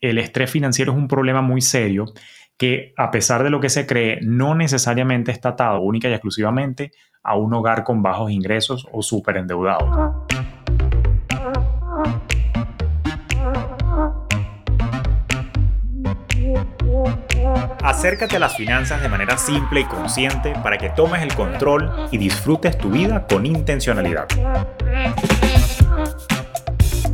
el estrés financiero es un problema muy serio que a pesar de lo que se cree, no necesariamente está atado única y exclusivamente a un hogar con bajos ingresos o súper endeudado. Acércate a las finanzas de manera simple y consciente para que tomes el control y disfrutes tu vida con intencionalidad.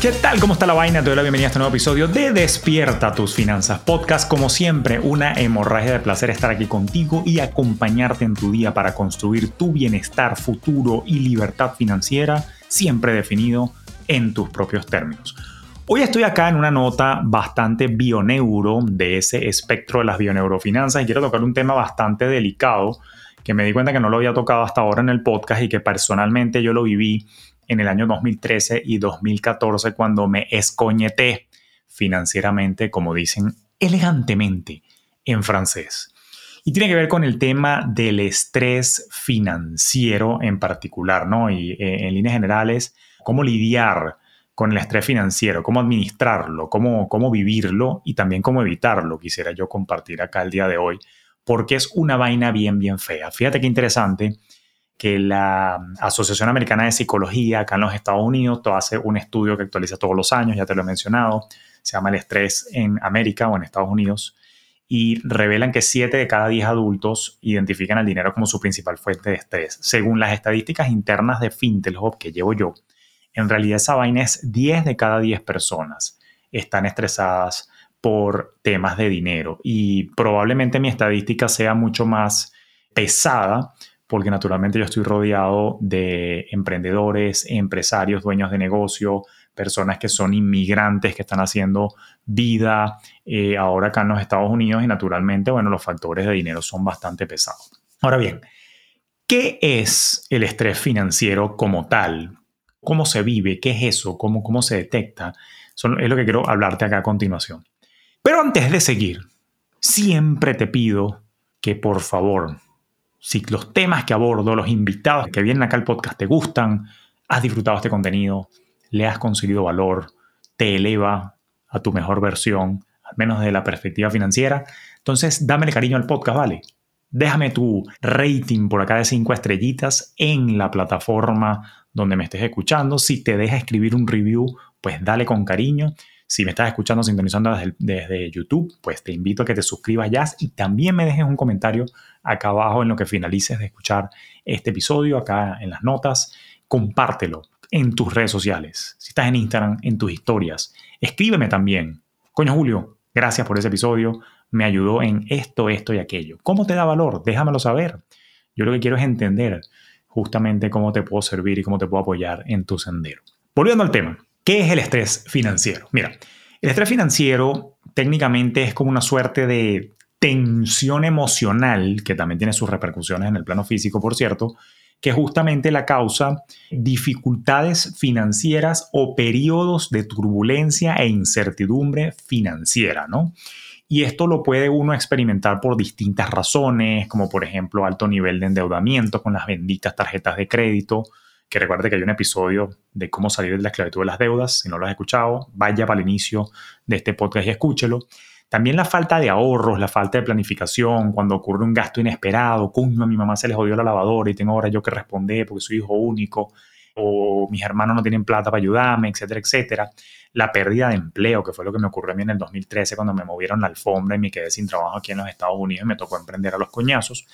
¿Qué tal? ¿Cómo está la vaina? Te doy la bienvenida a este nuevo episodio de Despierta tus finanzas podcast. Como siempre, una hemorragia de placer estar aquí contigo y acompañarte en tu día para construir tu bienestar futuro y libertad financiera, siempre definido en tus propios términos. Hoy estoy acá en una nota bastante bioneuro de ese espectro de las bioneurofinanzas y quiero tocar un tema bastante delicado que me di cuenta que no lo había tocado hasta ahora en el podcast y que personalmente yo lo viví en el año 2013 y 2014 cuando me escoñeté financieramente, como dicen elegantemente en francés. Y tiene que ver con el tema del estrés financiero en particular, ¿no? Y eh, en líneas generales, cómo lidiar con el estrés financiero, cómo administrarlo, cómo, cómo vivirlo y también cómo evitarlo. Quisiera yo compartir acá el día de hoy, porque es una vaina bien, bien fea. Fíjate qué interesante que la Asociación Americana de Psicología acá en los Estados Unidos hace un estudio que actualiza todos los años, ya te lo he mencionado, se llama El estrés en América o en Estados Unidos, y revelan que 7 de cada 10 adultos identifican el dinero como su principal fuente de estrés. Según las estadísticas internas de Fintelhop que llevo yo, en realidad esa vaina es 10 de cada 10 personas están estresadas por temas de dinero y probablemente mi estadística sea mucho más pesada porque naturalmente yo estoy rodeado de emprendedores, empresarios, dueños de negocio, personas que son inmigrantes, que están haciendo vida eh, ahora acá en los Estados Unidos y naturalmente, bueno, los factores de dinero son bastante pesados. Ahora bien, ¿qué es el estrés financiero como tal? ¿Cómo se vive? ¿Qué es eso? ¿Cómo, cómo se detecta? es lo que quiero hablarte acá a continuación. Pero antes de seguir, siempre te pido que por favor si los temas que abordo, los invitados que vienen acá al podcast te gustan, has disfrutado este contenido, le has conseguido valor, te eleva a tu mejor versión, al menos desde la perspectiva financiera, entonces dámele cariño al podcast, ¿vale? Déjame tu rating por acá de cinco estrellitas en la plataforma donde me estés escuchando. Si te deja escribir un review, pues dale con cariño. Si me estás escuchando sintonizando desde, YouTube, pues te invito a que te suscribas ya y también me dejes un comentario acá abajo en lo que finalices de escuchar este episodio, acá en las notas. Compártelo en tus redes sociales. Si estás en Instagram, en tus historias. Escríbeme también. Coño Julio, gracias por ese episodio. Me ayudó en esto, esto y aquello. ¿Cómo te da valor? Déjamelo saber. Yo lo que quiero es entender justamente cómo te puedo servir y cómo te puedo apoyar en tu sendero. Volviendo al tema. ¿Qué es el estrés financiero? Mira, el estrés financiero técnicamente es como una suerte de tensión emocional, que también tiene sus repercusiones en el plano físico, por cierto, que justamente la causa dificultades financieras o periodos de turbulencia e incertidumbre financiera, ¿no? Y esto lo puede uno experimentar por distintas razones, como por ejemplo alto nivel de endeudamiento con las benditas tarjetas de crédito, que recuerde que hay un episodio de cómo salir de la esclavitud de las deudas. Si no lo has escuchado, vaya para el inicio de este podcast y escúchelo. También la falta de ahorros, la falta de planificación, cuando ocurre un gasto inesperado, como a mi mamá se le jodió la lavadora y tengo ahora yo que responder porque soy hijo único, o mis hermanos no tienen plata para ayudarme, etcétera, etcétera. La pérdida de empleo, que fue lo que me ocurrió a mí en el 2013 cuando me movieron la alfombra y me quedé sin trabajo aquí en los Estados Unidos y me tocó emprender a los coñazos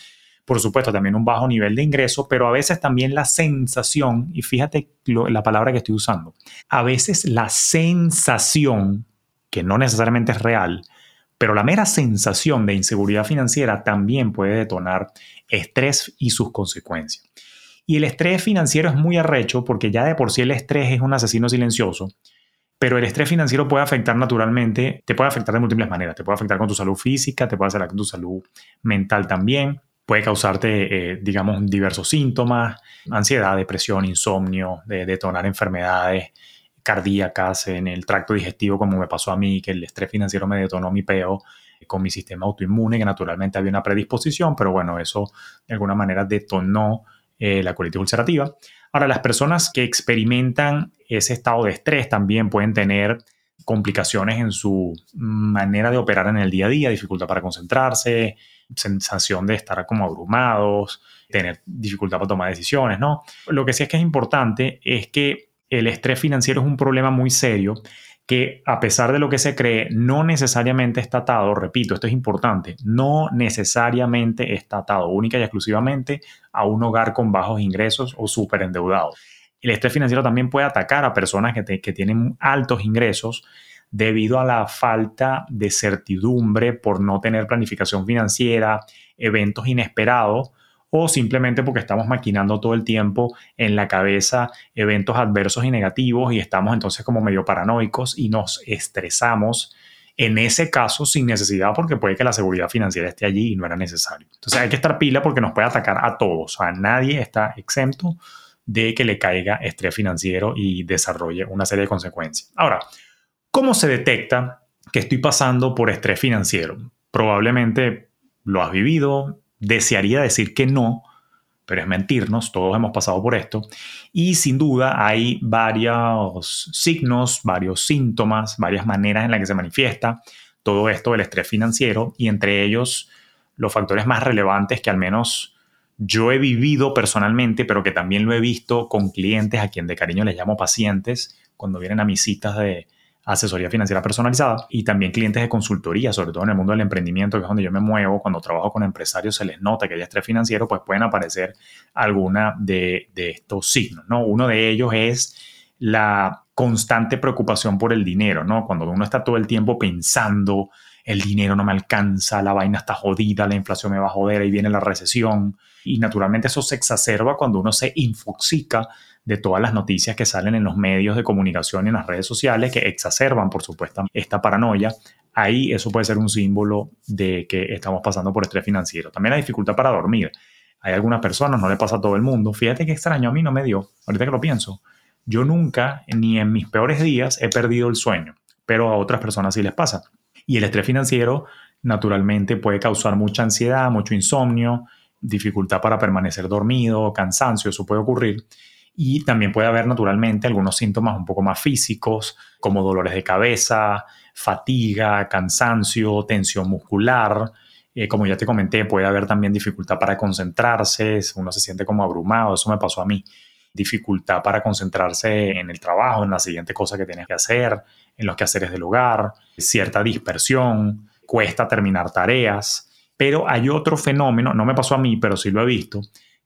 por supuesto también un bajo nivel de ingreso, pero a veces también la sensación, y fíjate la palabra que estoy usando, a veces la sensación, que no necesariamente es real, pero la mera sensación de inseguridad financiera también puede detonar estrés y sus consecuencias. Y el estrés financiero es muy arrecho porque ya de por sí el estrés es un asesino silencioso, pero el estrés financiero puede afectar naturalmente, te puede afectar de múltiples maneras, te puede afectar con tu salud física, te puede afectar con tu salud mental también, puede causarte, eh, digamos, diversos síntomas, ansiedad, depresión, insomnio, de detonar enfermedades cardíacas en el tracto digestivo, como me pasó a mí, que el estrés financiero me detonó mi peo con mi sistema autoinmune, que naturalmente había una predisposición, pero bueno, eso de alguna manera detonó eh, la colitis ulcerativa. Ahora, las personas que experimentan ese estado de estrés también pueden tener complicaciones en su manera de operar en el día a día, dificultad para concentrarse, sensación de estar como abrumados, tener dificultad para tomar decisiones, ¿no? Lo que sí es que es importante es que el estrés financiero es un problema muy serio que a pesar de lo que se cree, no necesariamente está atado, repito, esto es importante, no necesariamente está atado única y exclusivamente a un hogar con bajos ingresos o súper endeudado. El estrés financiero también puede atacar a personas que, que tienen altos ingresos debido a la falta de certidumbre por no tener planificación financiera, eventos inesperados o simplemente porque estamos maquinando todo el tiempo en la cabeza eventos adversos y negativos y estamos entonces como medio paranoicos y nos estresamos en ese caso sin necesidad porque puede que la seguridad financiera esté allí y no era necesario. Entonces hay que estar pila porque nos puede atacar a todos, a nadie está exento de que le caiga estrés financiero y desarrolle una serie de consecuencias. Ahora, ¿cómo se detecta que estoy pasando por estrés financiero? Probablemente lo has vivido, Desearía decir que no, pero es mentirnos, todos hemos pasado por esto. Y sin duda hay varios signos, varios síntomas, varias maneras en las que se manifiesta todo esto del estrés financiero y entre ellos los factores más relevantes que al menos yo he vivido personalmente, pero que también lo he visto con clientes a quien de cariño les llamo pacientes cuando vienen a mis citas de, asesoría financiera personalizada y también clientes de consultoría, sobre todo en el mundo del emprendimiento, que es donde yo me muevo. Cuando trabajo con empresarios se les nota que hay estrés financiero, pues pueden aparecer alguna de, estos signos. ¿no? Uno de ellos es la constante preocupación por el dinero, ¿no? Cuando uno está todo el tiempo pensando, el dinero no me alcanza, la vaina está jodida, la inflación me va a joder, ahí viene la recesión. Y naturalmente eso se exacerba cuando uno se infoxica de todas las noticias que salen en los medios de comunicación y en las redes sociales que exacerban, por supuesto, esta paranoia. Ahí eso puede ser un símbolo de que estamos pasando por estrés financiero. También la dificultad para dormir. Hay algunas personas, no le pasa a todo el mundo. Fíjate qué extraño, a mí no me dio, ahorita que lo pienso. Yo nunca, ni en mis peores días, he perdido el sueño, pero a otras personas sí les pasa. Y el estrés financiero, naturalmente, puede causar mucha ansiedad, mucho insomnio, dificultad para permanecer dormido, cansancio, eso puede ocurrir. Y también puede haber naturalmente algunos síntomas un poco más físicos, como dolores de cabeza, fatiga, cansancio, tensión muscular. Eh, como ya te comenté, puede haber también dificultad para concentrarse, uno se siente como abrumado, eso me pasó a mí. Dificultad para concentrarse en el trabajo, en la siguiente cosa que tienes que hacer, en los quehaceres del hogar, cierta dispersión, cuesta terminar tareas. Pero hay otro fenómeno, no me pasó a mí, pero sí lo he visto,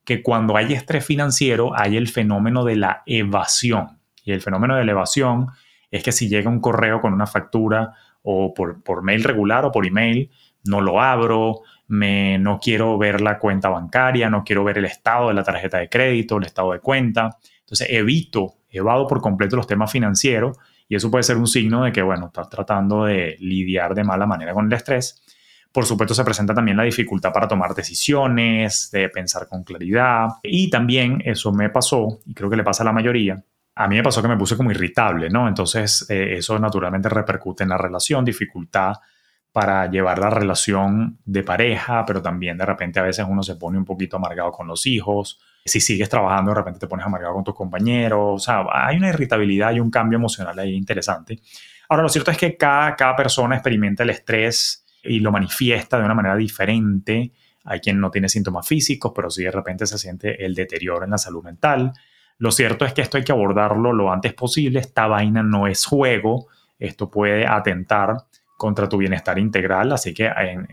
que cuando hay estrés financiero hay el fenómeno de la evasión. Y el fenómeno de la evasión es que si llega un correo con una factura o por, por mail regular o por email, no lo abro, me, no quiero ver la cuenta bancaria, no quiero ver el estado de la tarjeta de crédito, el estado de cuenta. Entonces evito, evado por completo los temas financieros y eso puede ser un signo de que, bueno, estás tratando de lidiar de mala manera con el estrés. Por supuesto, se presenta también la dificultad para tomar decisiones, de pensar con claridad. Y también eso me pasó, y creo que le pasa a la mayoría, a mí me pasó que me puse como irritable, ¿no? Entonces, eh, eso naturalmente repercute en la relación, dificultad para llevar la relación de pareja, pero también de repente a veces uno se pone un poquito amargado con los hijos. Si sigues trabajando, de repente te pones amargado con tus compañeros. O sea, hay una irritabilidad y un cambio emocional ahí interesante. Ahora, lo cierto es que cada, cada persona experimenta el estrés y lo manifiesta de una manera diferente. Hay quien no tiene síntomas físicos, pero sí de repente se siente el deterioro en la salud mental. Lo cierto es que esto hay que abordarlo lo antes posible. Esta vaina no es juego. Esto puede atentar contra tu bienestar integral, así que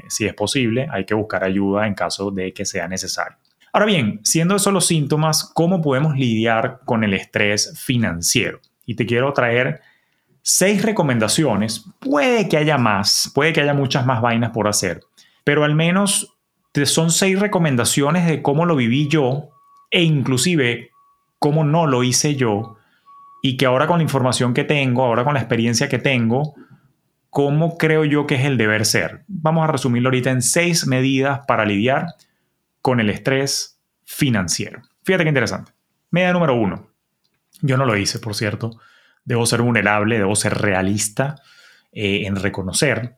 si es posible hay que buscar ayuda en caso de que sea necesario. Ahora bien, siendo esos los síntomas, ¿cómo podemos lidiar con el estrés financiero? Y te quiero traer seis recomendaciones. Puede que haya más, puede que haya muchas más vainas por hacer, pero al menos son seis recomendaciones de cómo lo viví yo e inclusive cómo no lo hice yo y que ahora con la información que tengo, ahora con la experiencia que tengo, cómo creo yo que es el deber ser. Vamos a resumirlo ahorita en seis medidas para lidiar con el estrés financiero. Fíjate qué interesante. Medida número uno. Yo no lo hice, por cierto. Debo ser vulnerable, debo ser realista eh, en reconocer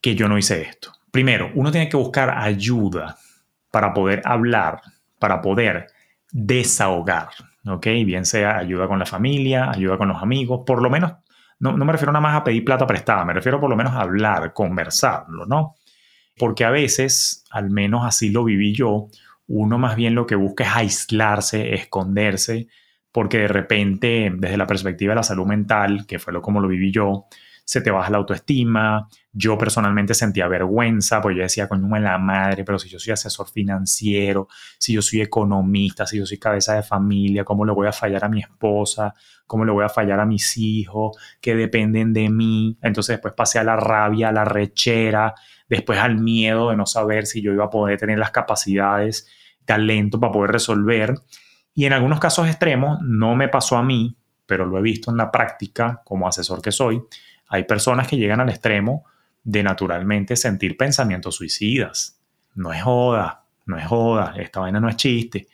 que yo no hice esto. Primero, uno tiene que buscar ayuda para poder hablar, para poder desahogar, ¿ok? Bien sea ayuda con la familia, ayuda con los amigos, por lo menos, no, no me refiero nada más a pedir plata prestada, me refiero por lo menos a hablar, conversarlo, ¿no? Porque a veces, al menos así lo viví yo, uno más bien lo que busca es aislarse, esconderse, porque de repente, desde la perspectiva de la salud mental, que fue lo como lo viví yo, se te baja la autoestima. Yo personalmente sentía vergüenza, porque yo decía, coño, en la madre, pero si yo soy asesor financiero, si yo soy economista, si yo soy cabeza de familia, ¿cómo le voy a fallar a mi esposa? ¿Cómo le voy a fallar a mis hijos que dependen de mí? Entonces después pasé a la rabia, a la rechera, después al miedo de no saber si yo iba a poder tener las capacidades, talento para poder resolver. Y en algunos casos extremos, no me pasó a mí, pero lo he visto en la práctica como asesor que soy, hay personas que llegan al extremo de naturalmente sentir pensamientos suicidas. No es joda, no es joda, esta vaina no es chiste.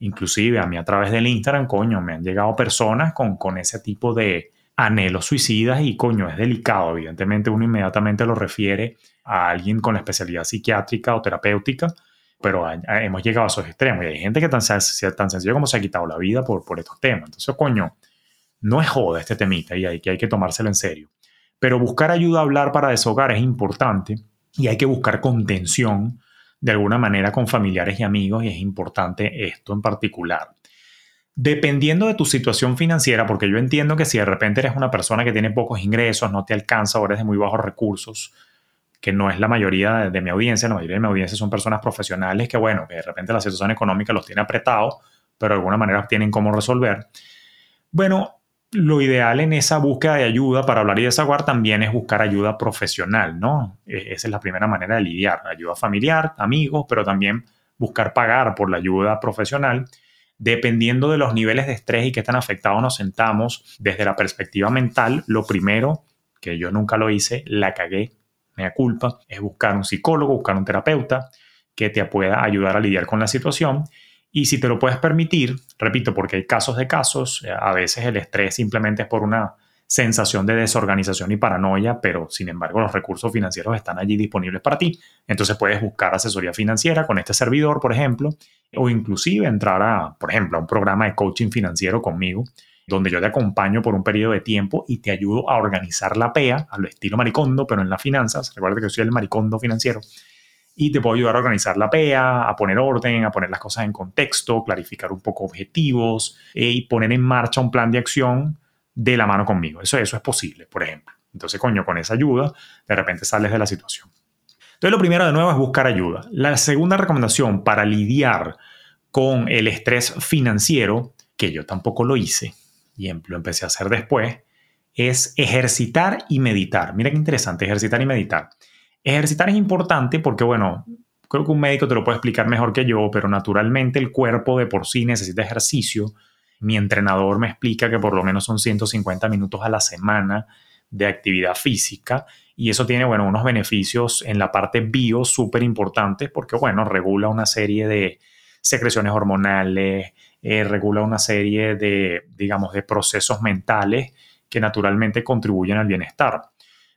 Inclusive a mí a través del Instagram, coño, me han llegado personas con, con ese tipo de anhelos suicidas y coño, es delicado. Evidentemente uno inmediatamente lo refiere a alguien con la especialidad psiquiátrica o terapéutica, pero hemos llegado a esos extremos y hay gente que tan, tan sencillo como se ha quitado la vida por, por estos temas. Entonces, coño, no es joda este temita y hay que, hay que tomárselo en serio. Pero buscar ayuda a hablar para deshogar es importante y hay que buscar contención de alguna manera con familiares y amigos y es importante esto en particular. Dependiendo de tu situación financiera, porque yo entiendo que si de repente eres una persona que tiene pocos ingresos, no te alcanza o eres de muy bajos recursos, que no es la mayoría de mi audiencia, la mayoría de mi audiencia son personas profesionales que, bueno, que de repente la situación económica los tiene apretados, pero de alguna manera tienen cómo resolver. Bueno, lo ideal en esa búsqueda de ayuda para hablar y desaguar también es buscar ayuda profesional, ¿no? E, esa es la primera manera de lidiar, ayuda familiar, amigos, pero también buscar pagar por la ayuda profesional. Dependiendo de los niveles de estrés y que están afectados, nos sentamos desde la perspectiva mental. Lo primero, que yo nunca lo hice, la cagué, me da culpa, es buscar un psicólogo, buscar un terapeuta que te pueda ayudar a lidiar con la situación y si te lo puedes permitir, repito, porque hay casos de casos, eh, a veces el estrés simplemente es por una sensación de desorganización y paranoia, pero sin embargo los recursos financieros están allí disponibles para ti. Entonces puedes buscar asesoría financiera con este servidor, por ejemplo, o inclusive entrar a, por ejemplo, a un programa de coaching financiero conmigo, donde yo te acompaño por un periodo de tiempo y te ayudo a organizar la PEA, a lo estilo maricondo, pero en las finanzas. Recuerda que soy el maricondo financiero y te puedo ayudar a organizar la PEA, a poner orden, a poner las cosas en contexto, clarificar un poco objetivos eh, y poner en marcha un plan de acción de la mano conmigo. Eso, eso es posible, por ejemplo. Entonces, coño, con esa ayuda, de repente sales de la situación. Entonces, lo primero de nuevo es buscar ayuda. La segunda recomendación para lidiar con el estrés financiero, que yo tampoco lo hice y em, lo empecé a hacer después, es ejercitar y meditar. Mira qué interesante, ejercitar y meditar. Ejercitar es importante porque, bueno, creo que un médico te lo puede explicar mejor que yo, pero naturalmente el cuerpo de por sí necesita ejercicio. Mi entrenador me explica que por lo menos son 150 minutos a la semana de actividad física y eso tiene, bueno, unos beneficios en la parte bio súper importantes porque, bueno, regula una serie de secreciones hormonales, eh, regula una serie de, digamos, de procesos mentales que naturalmente contribuyen al bienestar.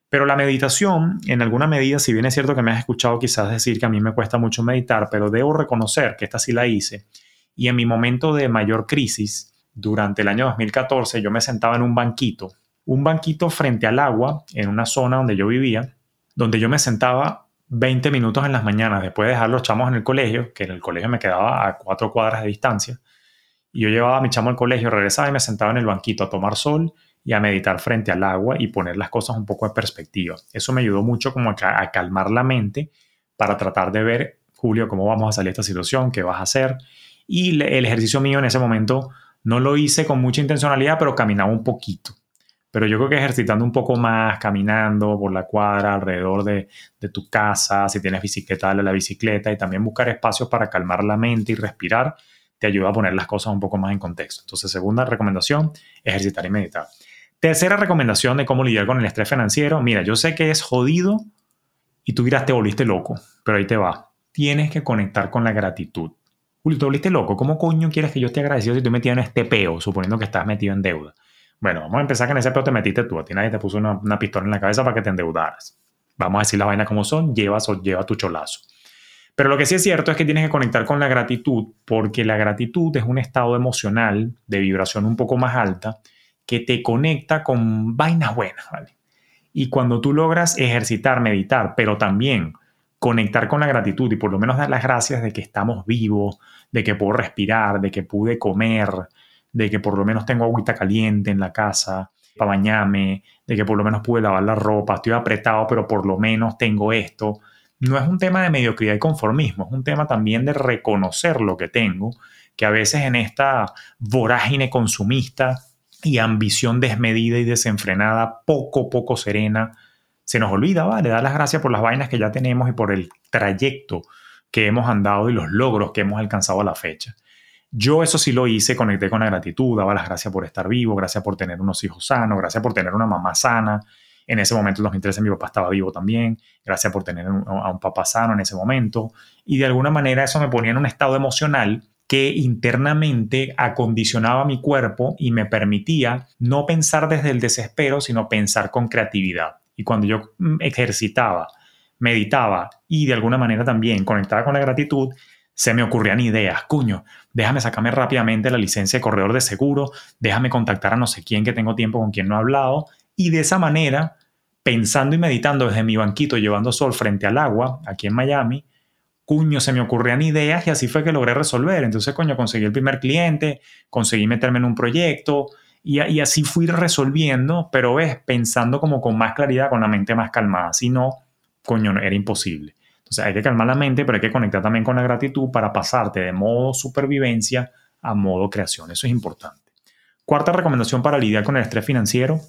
Pero la meditación, en alguna medida, si bien es cierto que me has escuchado quizás decir que a mí me cuesta mucho meditar, pero debo reconocer que esta sí la hice. Y en mi momento de mayor crisis, durante el año 2014, yo me sentaba en un banquito, un banquito frente al agua, en una zona donde yo vivía, donde yo me sentaba 20 minutos en las mañanas, después de dejar los chamos en el colegio, que en el colegio me quedaba a cuatro cuadras de distancia, y yo llevaba a mi chamo al colegio, regresaba y me sentaba en el banquito a tomar sol y a meditar frente al agua y poner las cosas un poco en perspectiva. Eso me ayudó mucho como a, calmar la mente para tratar de ver, Julio, cómo vamos a salir de esta situación, qué vas a hacer. Y el ejercicio mío en ese momento no lo hice con mucha intencionalidad, pero caminaba un poquito. Pero yo creo que ejercitando un poco más, caminando por la cuadra alrededor de, de tu casa, si tienes bicicleta, dale la bicicleta y también buscar espacios para calmar la mente y respirar, te ayuda a poner las cosas un poco más en contexto. Entonces, segunda recomendación, ejercitar y meditar. Tercera recomendación de cómo lidiar con el estrés financiero. Mira, yo sé que es jodido y tú dirás te volviste loco, pero ahí te va. tienes que conectar con la gratitud. Julio, ¿te volviste loco? ¿Cómo coño quieres que yo esté agradecido si tú metido en este peo, suponiendo que estás metido en deuda? Bueno, vamos a empezar que en ese peo te metiste tú. A ti nadie te puso una, pistola en la cabeza para que te endeudaras. Vamos a decir las vainas como son, llevas o lleva tu cholazo. Pero lo que sí es cierto es que tienes que conectar con la gratitud porque la gratitud es un estado emocional de vibración un poco más alta que te conecta con vainas buenas, ¿vale? Y cuando tú logras ejercitar, meditar, pero también conectar con la gratitud y por lo menos dar las gracias de que estamos vivos, de que puedo respirar, de que pude comer, de que por lo menos tengo agüita caliente en la casa para bañarme, de que por lo menos pude lavar la ropa, estoy apretado, pero por lo menos tengo esto no es un tema de mediocridad y conformismo, es un tema también de reconocer lo que tengo, que a veces en esta vorágine consumista y ambición desmedida y desenfrenada, poco, poco serena, se nos olvida, ¿vale? Dar las gracias por las vainas que ya tenemos y por el trayecto que hemos andado y los logros que hemos alcanzado a la fecha. Yo eso sí lo hice, conecté con la gratitud, daba las gracias por estar vivo, gracias por tener unos hijos sanos, gracias por tener una mamá sana, en ese momento, en 2013, mi papá estaba vivo también. Gracias por tener a un papá sano en ese momento. Y de alguna manera eso me ponía en un estado emocional que internamente acondicionaba mi cuerpo y me permitía no pensar desde el desespero, sino pensar con creatividad. Y cuando yo mm, ejercitaba, meditaba y de alguna manera también conectaba con la gratitud, se me ocurrían ideas. Cuño, déjame sacarme rápidamente la licencia de corredor de seguro, déjame contactar a no sé quién que tengo tiempo con quien no he hablado y de esa manera, pensando y meditando desde mi banquito llevando sol frente al agua, aquí en Miami, cuño, se me ocurrían ideas y así fue que logré resolver. Entonces, coño, conseguí el primer cliente, conseguí meterme en un proyecto y, así fui resolviendo, pero ves, pensando como con más claridad, con la mente más calmada. Si no, coño, era imposible. Entonces hay que calmar la mente, pero hay que conectar también con la gratitud para pasarte de modo supervivencia a modo creación. Eso es importante. Cuarta recomendación para lidiar con el estrés financiero,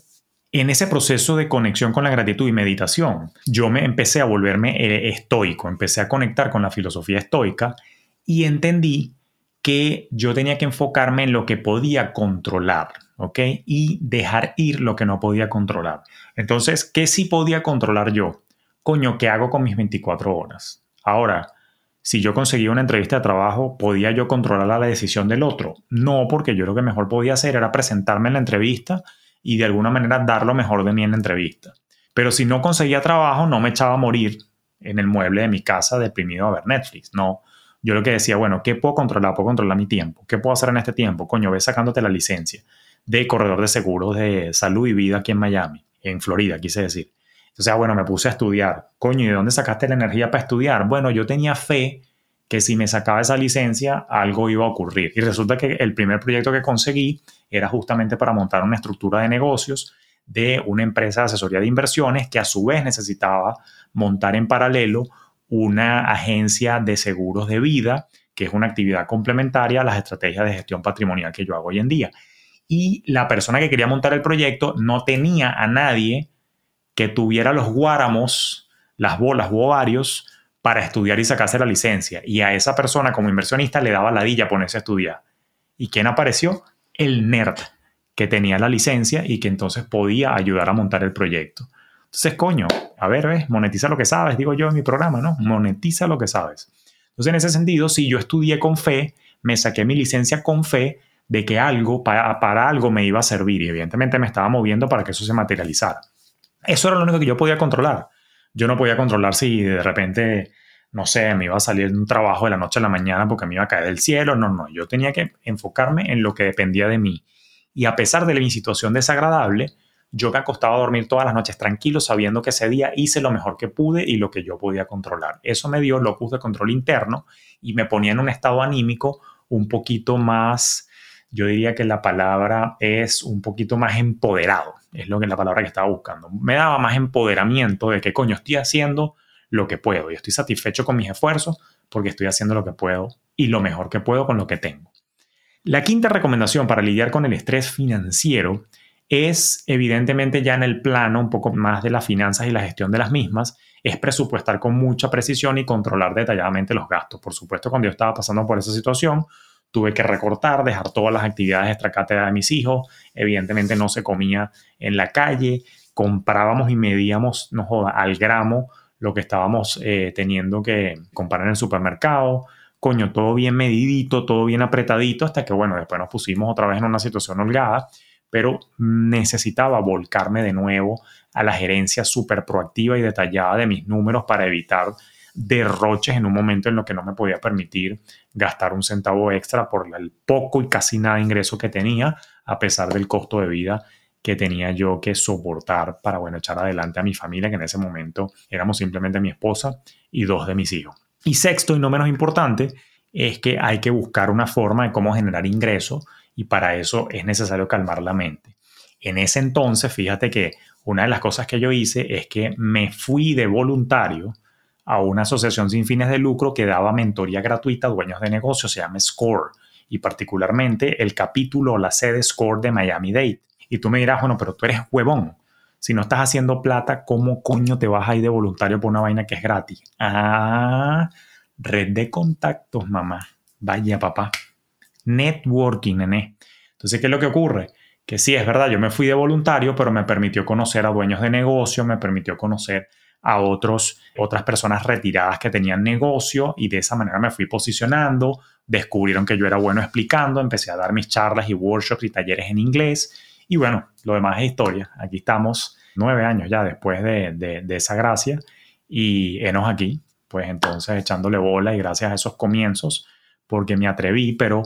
en ese proceso de conexión con la gratitud y meditación, yo me empecé a volverme eh, estoico, empecé a conectar con la filosofía estoica y entendí que yo tenía que enfocarme en lo que podía controlar, ¿ok? Y dejar ir lo que no podía controlar. Entonces, ¿qué sí podía controlar yo? Coño, ¿qué hago con mis 24 horas? Ahora, si yo conseguía una entrevista de trabajo, ¿podía yo controlar la decisión del otro? No, porque yo lo que mejor podía hacer era presentarme en la entrevista y de alguna manera dar lo mejor de mí en la entrevista. Pero si no conseguía trabajo, no me echaba a morir en el mueble de mi casa deprimido a ver Netflix. No, yo lo que decía, bueno, ¿qué puedo controlar? Puedo controlar mi tiempo. ¿Qué puedo hacer en este tiempo? Coño, ve sacándote la licencia de corredor de seguros de salud y vida aquí en Miami, en Florida, quise decir. Entonces, bueno, me puse a estudiar. Coño, ¿y de dónde sacaste la energía para estudiar? Bueno, yo tenía fe que si me sacaba esa licencia, algo iba a ocurrir. Y resulta que el primer proyecto que conseguí era justamente para montar una estructura de negocios de una empresa de asesoría de inversiones que a su vez necesitaba montar en paralelo una agencia de seguros de vida, que es una actividad complementaria a las estrategias de gestión patrimonial que yo hago hoy en día. Y la persona que quería montar el proyecto no tenía a nadie que tuviera los guáramos, las bolas o ovarios para estudiar y sacarse la licencia. Y a esa persona como inversionista le daba ladilla ponerse a estudiar. ¿Y quién apareció? El nerd que tenía la licencia y que entonces podía ayudar a montar el proyecto. Entonces, coño, a ver, ¿ves? monetiza lo que sabes, digo yo en mi programa, ¿no? Monetiza lo que sabes. Entonces, en ese sentido, si yo estudié con fe, me saqué mi licencia con fe de que algo, para, para algo me iba a servir y evidentemente me estaba moviendo para que eso se materializara. Eso era lo único que yo podía controlar. Yo no podía controlar si de repente, no sé, me iba a salir un trabajo de la noche a la mañana porque me iba a caer del cielo. No, no, yo tenía que enfocarme en lo que dependía de mí. Y a pesar de mi situación desagradable, yo me acostaba a dormir todas las noches tranquilo, sabiendo que ese día hice lo mejor que pude y lo que yo podía controlar. Eso me dio locus de control interno y me ponía en un estado anímico un poquito más, yo diría que la palabra es un poquito más empoderado es lo que la palabra que estaba buscando. Me daba más empoderamiento de que coño estoy haciendo lo que puedo y estoy satisfecho con mis esfuerzos porque estoy haciendo lo que puedo y lo mejor que puedo con lo que tengo. La quinta recomendación para lidiar con el estrés financiero es evidentemente ya en el plano un poco más de las finanzas y la gestión de las mismas, es presupuestar con mucha precisión y controlar detalladamente los gastos. Por supuesto, cuando yo estaba pasando por esa situación, tuve que recortar, dejar todas las actividades extracátedras de mis hijos, evidentemente no se comía en la calle, comprábamos y medíamos, no joda, al gramo lo que estábamos eh, teniendo que comprar en el supermercado. Coño, todo bien medidito, todo bien apretadito, hasta que, bueno, después nos pusimos otra vez en una situación holgada, pero necesitaba volcarme de nuevo a la gerencia súper proactiva y detallada de mis números para evitar derroches en un momento en lo que no me podía permitir gastar un centavo extra por el poco y casi nada ingreso que tenía, a pesar del costo de vida que tenía yo que soportar para, bueno, echar adelante a mi familia, que en ese momento éramos simplemente mi esposa y dos de mis hijos. Y sexto, y no menos importante, es que hay que buscar una forma de cómo generar ingresos y para eso es necesario calmar la mente. En ese entonces, fíjate que una de las cosas que yo hice es que me fui de voluntario a una asociación sin fines de lucro que daba mentoría gratuita a dueños de negocios, se llama SCORE, y particularmente el capítulo o la sede SCORE de Miami Dade. Y tú me dirás, bueno, pero tú eres huevón. Si no estás haciendo plata, ¿cómo coño te vas a ir de voluntario por una vaina que es gratis? Ah, red de contactos, mamá. Vaya, papá. Networking, nene. Entonces, ¿qué es lo que ocurre? Que sí, es verdad, yo me fui de voluntario, pero me permitió conocer a dueños de negocio, me permitió conocer a otros, otras personas retiradas que tenían negocio y de esa manera me fui posicionando, descubrieron que yo era bueno explicando, empecé a dar mis charlas y workshops y talleres en inglés y bueno, lo demás es historia. Aquí estamos nueve años ya después de, esa gracia y enos aquí, pues entonces echándole bola y gracias a esos comienzos, porque me atreví, pero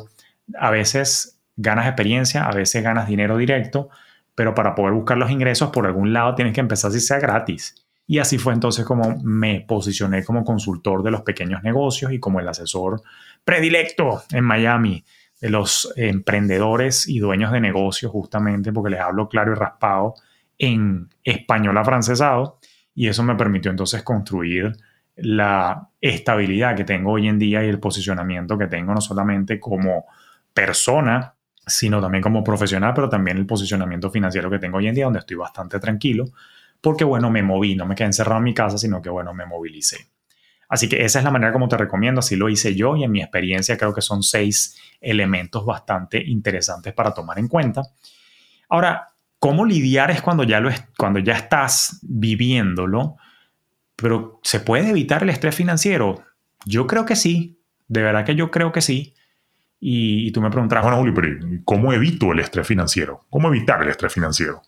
a veces ganas experiencia, a veces ganas dinero directo, pero para poder buscar los ingresos por algún lado tienes que empezar si sea gratis. Y así fue entonces como me posicioné como consultor de los pequeños negocios y como el asesor predilecto en Miami de los emprendedores y dueños de negocios, justamente porque les hablo claro y raspado en español afrancesado, y eso me permitió entonces construir la estabilidad que tengo hoy en día y el posicionamiento que tengo no solamente como persona, sino también como profesional, pero también el posicionamiento financiero que tengo hoy en día, donde estoy bastante tranquilo, porque bueno, me moví, no me quedé encerrado en mi casa, sino que bueno, me movilicé. Así que esa es la manera como te recomiendo, así lo hice yo y en mi experiencia creo que son seis elementos bastante interesantes para tomar en cuenta. Ahora, ¿cómo lidiar es cuando ya, lo es, cuando ya estás viviéndolo? Pero ¿se puede evitar el estrés financiero? Yo creo que sí, de verdad que yo creo que sí. Y, tú me preguntarás, bueno, Juli, pero ¿cómo evito el estrés financiero? ¿Cómo evitar el estrés financiero?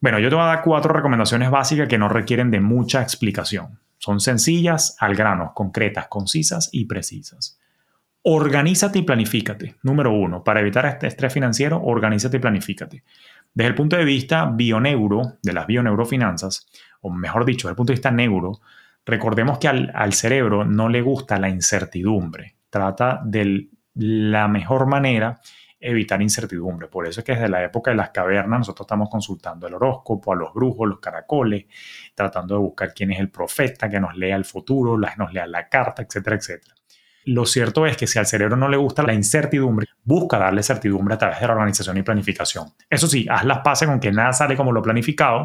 Bueno, yo te voy a dar cuatro recomendaciones básicas que no requieren de mucha explicación. Son sencillas, al grano, concretas, concisas y precisas. Organízate y planifícate. Número uno, para evitar este estrés financiero, organízate y planifícate. Desde el punto de vista bioneuro, de las bioneurofinanzas, o mejor dicho, desde el punto de vista neuro, recordemos que al, al cerebro no le gusta la incertidumbre. Trata de la mejor manera evitar incertidumbre. Por eso es que desde la época de las cavernas nosotros estamos consultando el horóscopo, a los brujos, los caracoles, tratando de buscar quién es el profeta que nos lea el futuro, nos lea la carta, etcétera, etcétera. Lo cierto es que si al cerebro no le gusta la incertidumbre, busca darle certidumbre a través de la organización y planificación. Eso sí, haz las paces con que nada sale como lo planificado,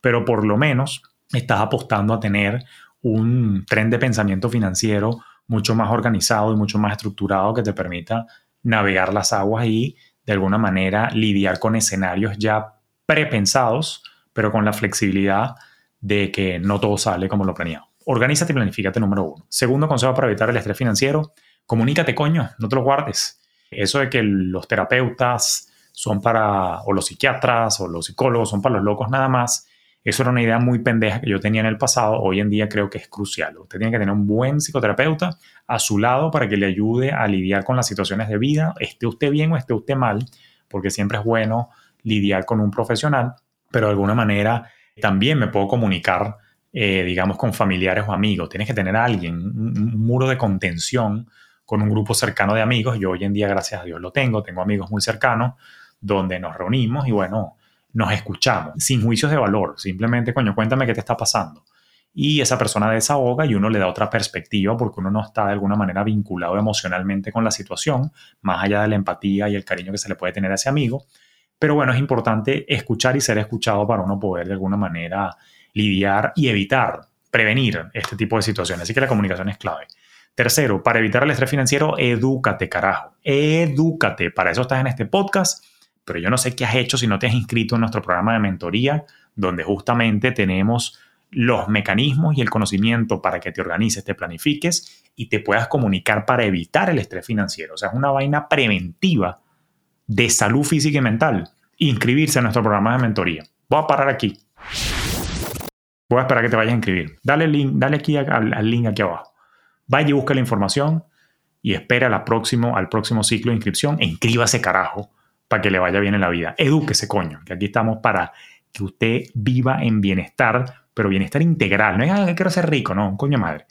pero por lo menos estás apostando a tener un tren de pensamiento financiero mucho más organizado y mucho más estructurado que te permita navegar las aguas y de alguna manera lidiar con escenarios ya prepensados, pero con la flexibilidad de que no todo sale como lo planeado. Organízate y planifícate número uno. Segundo consejo para evitar el estrés financiero, comunícate coño, no te lo guardes. Eso de que los terapeutas son para, o los psiquiatras o los psicólogos son para los locos nada más, eso era una idea muy pendeja que yo tenía en el pasado. Hoy en día creo que es crucial. Usted tiene que tener un buen psicoterapeuta a su lado para que le ayude a lidiar con las situaciones de vida, esté usted bien o esté usted mal, porque siempre es bueno lidiar con un profesional, pero de alguna manera también me puedo comunicar, eh, digamos, con familiares o amigos. Tienes que tener alguien, un muro de contención con un grupo cercano de amigos. Yo hoy en día, gracias a Dios, lo tengo. Tengo amigos muy cercanos donde nos reunimos y bueno, nos escuchamos, sin juicios de valor, simplemente, coño, cuéntame qué te está pasando. Y esa persona desahoga y uno le da otra perspectiva porque uno no está de alguna manera vinculado emocionalmente con la situación, más allá de la empatía y el cariño que se le puede tener a ese amigo. Pero bueno, es importante escuchar y ser escuchado para uno poder de alguna manera lidiar y evitar, prevenir este tipo de situaciones. Así que la comunicación es clave. Tercero, para evitar el estrés financiero, edúcate, carajo. Edúcate. Para eso estás en este podcast pero yo no sé qué has hecho si no te has inscrito en nuestro programa de mentoría, donde justamente tenemos los mecanismos y el conocimiento para que te organices, te planifiques y te puedas comunicar para evitar el estrés financiero. O sea, es una vaina preventiva de salud física y mental. Inscribirse a nuestro programa de mentoría. Voy a parar aquí. Voy a esperar que te vayas a inscribir. Dale, link, dale aquí al, link aquí abajo. Vaya y busca la información y espera la próximo, al próximo ciclo de inscripción e carajo para que le vaya bien en la vida. Edúquese, coño, que aquí estamos para que usted viva en bienestar, pero bienestar integral. No es que quiero ser rico, no, coño madre.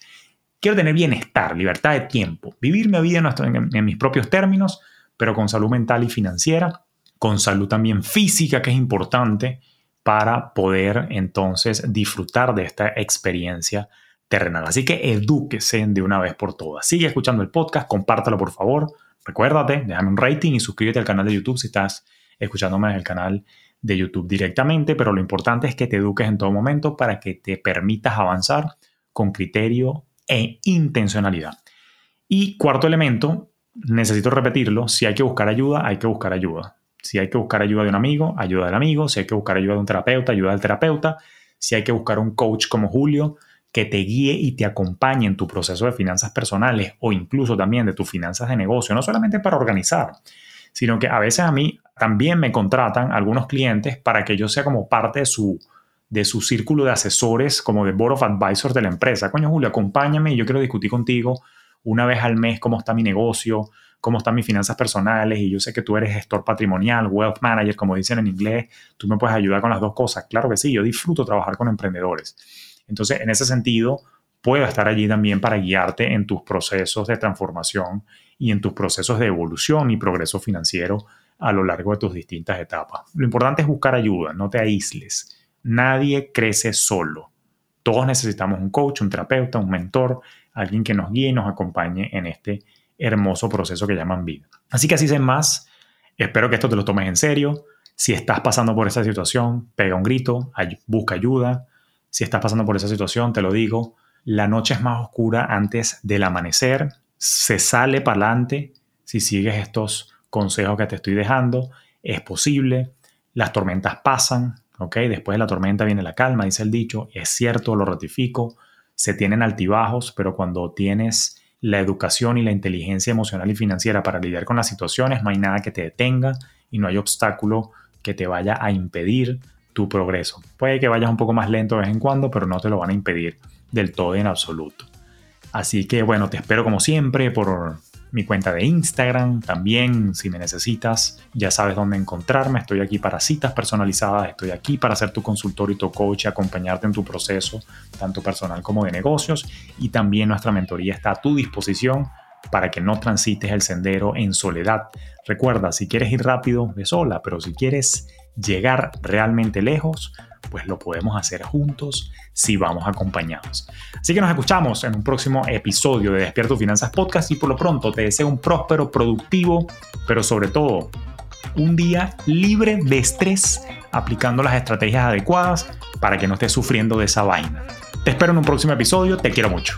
Quiero tener bienestar, libertad de tiempo, vivir mi vida en mis propios términos, pero con salud mental y financiera, con salud también física, que es importante, para poder entonces disfrutar de esta experiencia terrenal. Así que edúquese de una vez por todas. Sigue escuchando el podcast, compártalo por favor. Recuérdate, déjame un rating y suscríbete al canal de YouTube si estás escuchándome en el canal de YouTube directamente, pero lo importante es que te eduques en todo momento para que te permitas avanzar con criterio e intencionalidad. Y cuarto elemento, necesito repetirlo, si hay que buscar ayuda, hay que buscar ayuda. Si hay que buscar ayuda de un amigo, ayuda del amigo. Si hay que buscar ayuda de un terapeuta, ayuda del terapeuta. Si hay que buscar un coach como Julio que te guíe y te acompañe en tu proceso de finanzas personales o incluso también de tus finanzas de negocio, no solamente para organizar, sino que a veces a mí también me contratan algunos clientes para que yo sea como parte de su, de su círculo de asesores, como de board of advisors de la empresa. Coño, Julio, acompáñame y yo quiero discutir contigo una vez al mes cómo está mi negocio, cómo están mis finanzas personales y yo sé que tú eres gestor patrimonial, wealth manager, como dicen en inglés, tú me puedes ayudar con las dos cosas. Claro que sí, yo disfruto trabajar con emprendedores. Entonces, en ese sentido, puedo estar allí también para guiarte en tus procesos de transformación y en tus procesos de evolución y progreso financiero a lo largo de tus distintas etapas. Lo importante es buscar ayuda, no te aísles. Nadie crece solo. Todos necesitamos un coach, un terapeuta, un mentor, alguien que nos guíe y nos acompañe en este hermoso proceso que llaman vida. Así que así sin más, espero que esto te lo tomes en serio. Si estás pasando por esa situación, pega un grito, busca ayuda. Si estás pasando por esa situación, te lo digo, la noche es más oscura antes del amanecer. Se sale para adelante si sigues estos consejos que te estoy dejando. Es posible. Las tormentas pasan, ¿ok? Después de la tormenta viene la calma, dice el dicho. Es cierto, lo ratifico. Se tienen altibajos, pero cuando tienes la educación y la inteligencia emocional y financiera para lidiar con las situaciones, no hay nada que te detenga y no hay obstáculo que te vaya a impedir tu progreso. Puede que vayas un poco más lento de vez en cuando, pero no te lo van a impedir del todo en absoluto. Así que bueno, te espero como siempre por mi cuenta de Instagram. También, si me necesitas, ya sabes dónde encontrarme. Estoy aquí para citas personalizadas, estoy aquí para ser tu consultor y tu coach acompañarte en tu proceso, tanto personal como de negocios. Y también nuestra mentoría está a tu disposición para que no transites el sendero en soledad. Recuerda, si quieres ir rápido, de sola, pero si quieres llegar realmente lejos, pues lo podemos hacer juntos si vamos acompañados. Así que nos escuchamos en un próximo episodio de Despierto Finanzas Podcast y por lo pronto te deseo un próspero, productivo, pero sobre todo un día libre de estrés aplicando las estrategias adecuadas para que no estés sufriendo de esa vaina. Te espero en un próximo episodio, te quiero mucho.